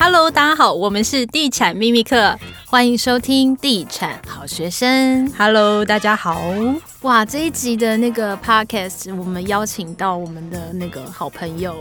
Hello，大家好，我们是地产秘密课，欢迎收听地产好学生。Hello，大家好。哇，这一集的那个 Podcast，我们邀请到我们的那个好朋友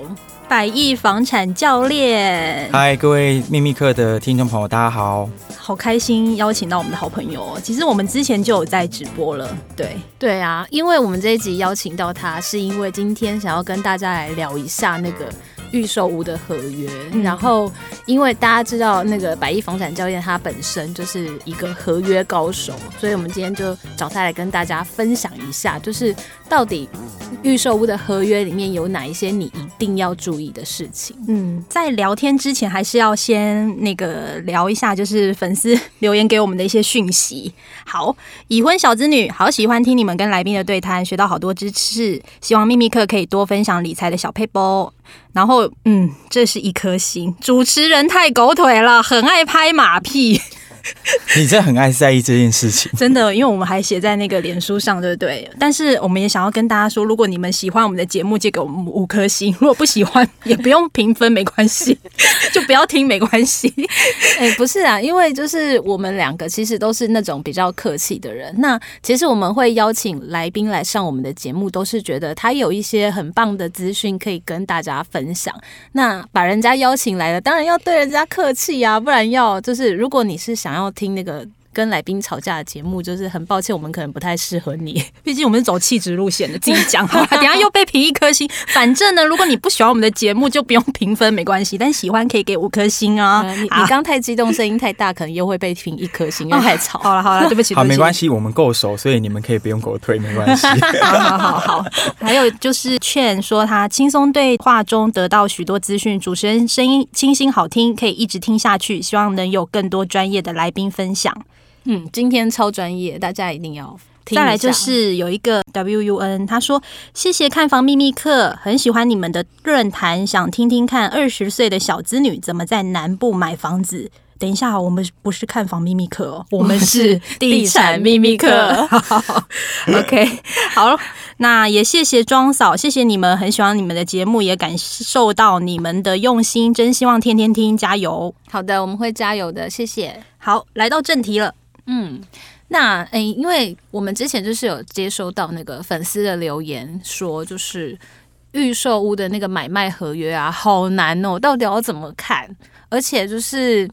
百亿房产教练。嗨，各位秘密课的听众朋友，大家好。好开心邀请到我们的好朋友哦。其实我们之前就有在直播了，对对啊，因为我们这一集邀请到他，是因为今天想要跟大家来聊一下那个。预售屋的合约，嗯、然后因为大家知道那个百亿房产教练他本身就是一个合约高手，所以我们今天就找他来跟大家分享一下，就是到底预售屋的合约里面有哪一些你一定要注意的事情。嗯，在聊天之前还是要先那个聊一下，就是粉丝留言给我们的一些讯息。好，已婚小子女好喜欢听你们跟来宾的对谈，学到好多知识，希望秘密课可以多分享理财的小撇步。然后，嗯，这是一颗星。主持人太狗腿了，很爱拍马屁。你真的很爱在意这件事情，真的，因为我们还写在那个脸书上，对不对？但是我们也想要跟大家说，如果你们喜欢我们的节目，借给我们五颗星；如果不喜欢，也不用评分，没关系，就不要听，没关系。哎，不是啊，因为就是我们两个其实都是那种比较客气的人。那其实我们会邀请来宾来上我们的节目，都是觉得他有一些很棒的资讯可以跟大家分享。那把人家邀请来了，当然要对人家客气啊，不然要就是如果你是想。然后听那个跟来宾吵架的节目，就是很抱歉，我们可能不太适合你。毕竟我们是走气质路线的，自己讲好了。等下又被评一颗星。反正呢，如果你不喜欢我们的节目，就不用评分，没关系。但喜欢可以给五颗星啊。呃、你你刚太激动，声音太大，可能又会被评一颗星，因为太吵。好了好了，对不起。好，没关系，我们够熟，所以你们可以不用给我退，没关系。好好好好。还有就是劝说他轻松对话中得到许多资讯，主持人声音清新好听，可以一直听下去。希望能有更多专业的来宾分享。嗯，今天超专业，大家一定要听。再来就是有一个 WUN，他说谢谢看房秘密课，很喜欢你们的论坛，想听听看二十岁的小资女怎么在南部买房子。等一下，我们不是看房秘密课哦，我们是地产秘密客。OK，好，那也谢谢庄嫂，谢谢你们，很喜欢你们的节目，也感受到你们的用心，真希望天天听，加油。好的，我们会加油的，谢谢。好，来到正题了。嗯，那诶、因为我们之前就是有接收到那个粉丝的留言，说就是预售屋的那个买卖合约啊，好难哦，到底要怎么看？而且就是。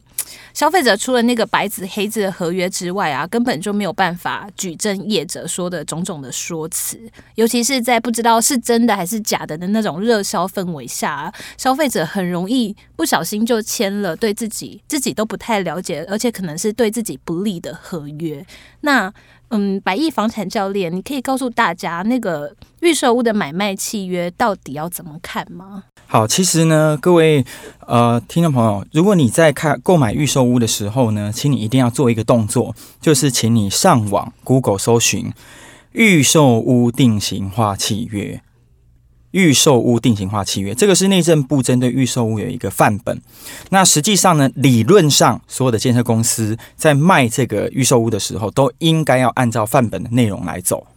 消费者除了那个白纸黑字的合约之外啊，根本就没有办法举证业者说的种种的说辞，尤其是在不知道是真的还是假的的那种热销氛围下啊，消费者很容易不小心就签了对自己自己都不太了解，而且可能是对自己不利的合约。那嗯，百亿房产教练，你可以告诉大家那个预售屋的买卖契约到底要怎么看吗？好，其实呢，各位呃听众朋友，如果你在看购买预售屋的时候呢，请你一定要做一个动作，就是请你上网 Google 搜寻预售屋定型化契约。预售屋定型化契约，这个是内政部针对预售屋有一个范本。那实际上呢，理论上所有的建设公司在卖这个预售屋的时候，都应该要按照范本的内容来走。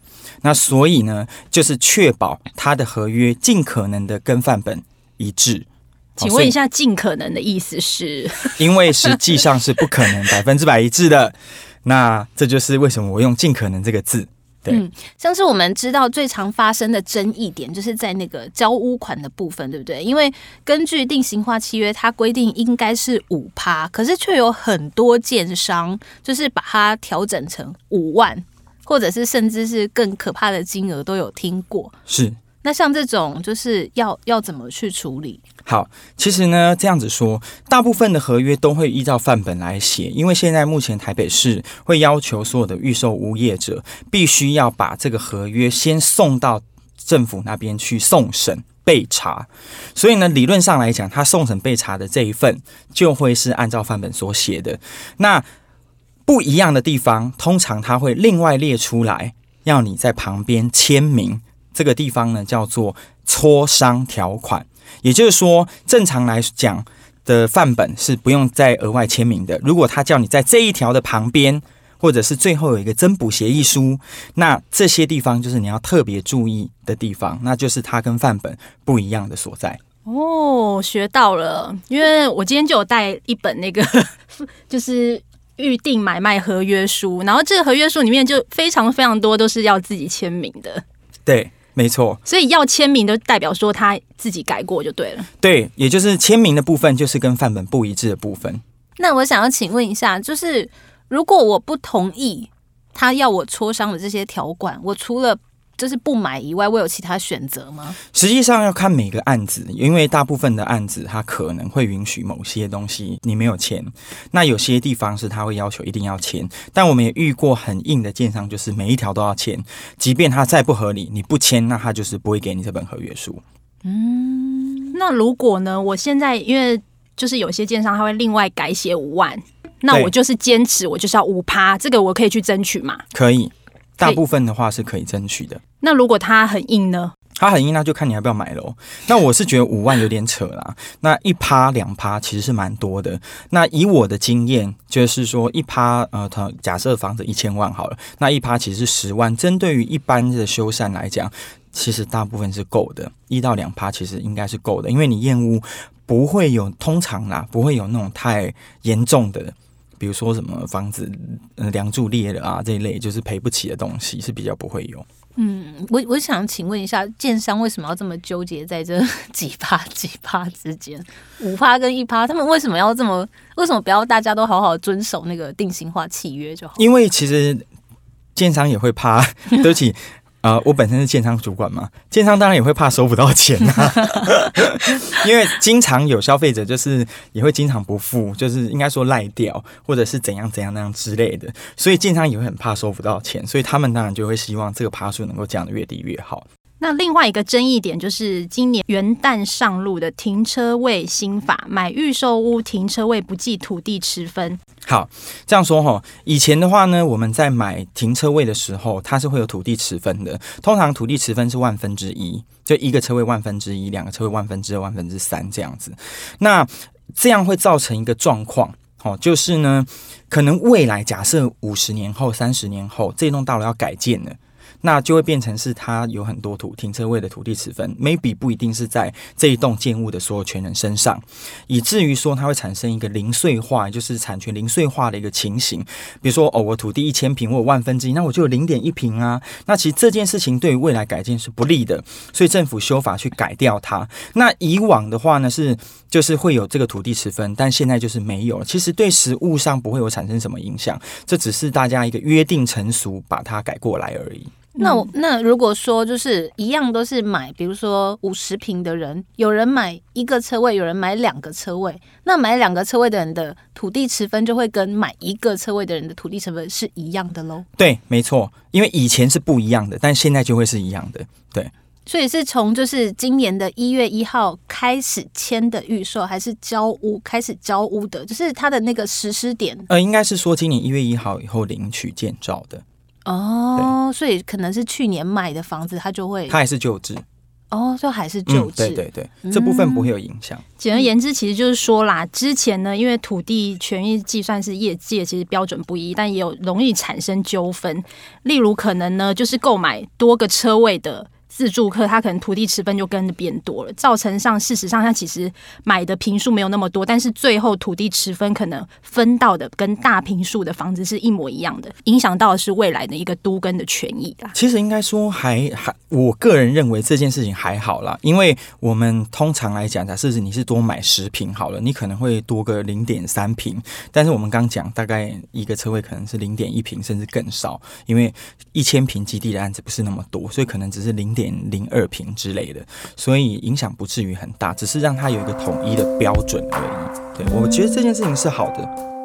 那所以呢，就是确保它的合约尽可能的跟范本一致。请问一下，尽可能的意思是？因为实际上是不可能 百分之百一致的。那这就是为什么我用尽可能这个字。嗯，像是我们知道最常发生的争议点，就是在那个交屋款的部分，对不对？因为根据定型化契约，它规定应该是五趴，可是却有很多建商就是把它调整成五万，或者是甚至是更可怕的金额都有听过。是。那像这种就是要要怎么去处理？好，其实呢，这样子说，大部分的合约都会依照范本来写，因为现在目前台北市会要求所有的预售屋业者必须要把这个合约先送到政府那边去送审备查，所以呢，理论上来讲，他送审备查的这一份就会是按照范本所写的。那不一样的地方，通常他会另外列出来，要你在旁边签名。这个地方呢，叫做磋商条款，也就是说，正常来讲的范本是不用再额外签名的。如果他叫你在这一条的旁边，或者是最后有一个增补协议书，那这些地方就是你要特别注意的地方，那就是它跟范本不一样的所在。哦，学到了，因为我今天就有带一本那个，就是预定买卖合约书，然后这个合约书里面就非常非常多都是要自己签名的。对，没错。所以要签名就代表说他自己改过就对了。对，也就是签名的部分就是跟范本不一致的部分。那我想要请问一下，就是如果我不同意他要我磋商的这些条款，我除了就是不买以外，我有其他选择吗？实际上要看每个案子，因为大部分的案子它可能会允许某些东西你没有签，那有些地方是他会要求一定要签。但我们也遇过很硬的建商，就是每一条都要签，即便他再不合理，你不签，那他就是不会给你这本合约书。嗯，那如果呢？我现在因为就是有些建商他会另外改写五万，那我就是坚持我就是要五趴，这个我可以去争取嘛？可以。大部分的话是可以争取的。那如果它很硬呢？它很硬，那就看你要不要买喽。那我是觉得五万有点扯啦。那一趴两趴其实是蛮多的。那以我的经验，就是说一趴呃，它假设房子一千万好了，那一趴其实是十万。针对于一般的修缮来讲，其实大部分是够的。一到两趴其实应该是够的，因为你验屋不会有通常啦，不会有那种太严重的。比如说什么房子，呃，梁柱裂了啊，这一类就是赔不起的东西是比较不会有。嗯，我我想请问一下，建商为什么要这么纠结在这 几趴 几趴之间？五趴跟一趴，他们为什么要这么？为什么不要大家都好好遵守那个定型化契约就好？因为其实建商也会怕，对不起。啊、呃，我本身是建商主管嘛，建商当然也会怕收不到钱啊，因为经常有消费者就是也会经常不付，就是应该说赖掉，或者是怎样怎样那样之类的，所以建商也会很怕收不到钱，所以他们当然就会希望这个趴数能够降得越低越好。那另外一个争议点就是今年元旦上路的停车位新法，买预售屋停车位不计土地持分。好，这样说哈，以前的话呢，我们在买停车位的时候，它是会有土地持分的。通常土地持分是万分之一，就一个车位万分之一，两个车位万分之二、万分之三这样子。那这样会造成一个状况，哦，就是呢，可能未来假设五十年后、三十年后，这栋大楼要改建了。那就会变成是它有很多土停车位的土地持分，maybe 不一定是在这一栋建物的所有权人身上，以至于说它会产生一个零碎化，就是产权零碎化的一个情形。比如说哦，我土地一千平，我有万分之一，那我就有零点一平啊。那其实这件事情对于未来改建是不利的，所以政府修法去改掉它。那以往的话呢，是就是会有这个土地持分，但现在就是没有了。其实对实物上不会有产生什么影响，这只是大家一个约定成俗，把它改过来而已。那我那如果说就是一样都是买，比如说五十平的人，有人买一个车位，有人买两个车位，那买两个车位的人的土地持分就会跟买一个车位的人的土地成分是一样的喽？对，没错，因为以前是不一样的，但现在就会是一样的。对，所以是从就是今年的一月一号开始签的预售，还是交屋开始交屋的，就是它的那个实施点？呃，应该是说今年一月一号以后领取建造的。哦，所以可能是去年买的房子，它就会，它还是旧制。哦，就还是旧制。嗯，对对对，这部分不会有影响。嗯，简而言之，其实就是说啦，之前呢，因为土地权益计算是业界其实标准不一，但也有容易产生纠纷。例如，可能呢，就是购买多个车位的。自住客他可能土地持分就跟着变多了，造成上事实上他其实买的坪数没有那么多，但是最后土地持分可能分到的跟大坪数的房子是一模一样的，影响到的是未来的一个都跟的权益啦。其实应该说还还，我个人认为这件事情还好啦，因为我们通常来讲，假设是你是多买十坪好了，你可能会多个零点三坪，但是我们刚讲大概一个车位可能是零点一坪甚至更少，因为一千坪基地的案子不是那么多，所以可能只是零点。零二瓶之类的，所以影响不至于很大，只是让它有一个统一的标准而已。对，我觉得这件事情是好的。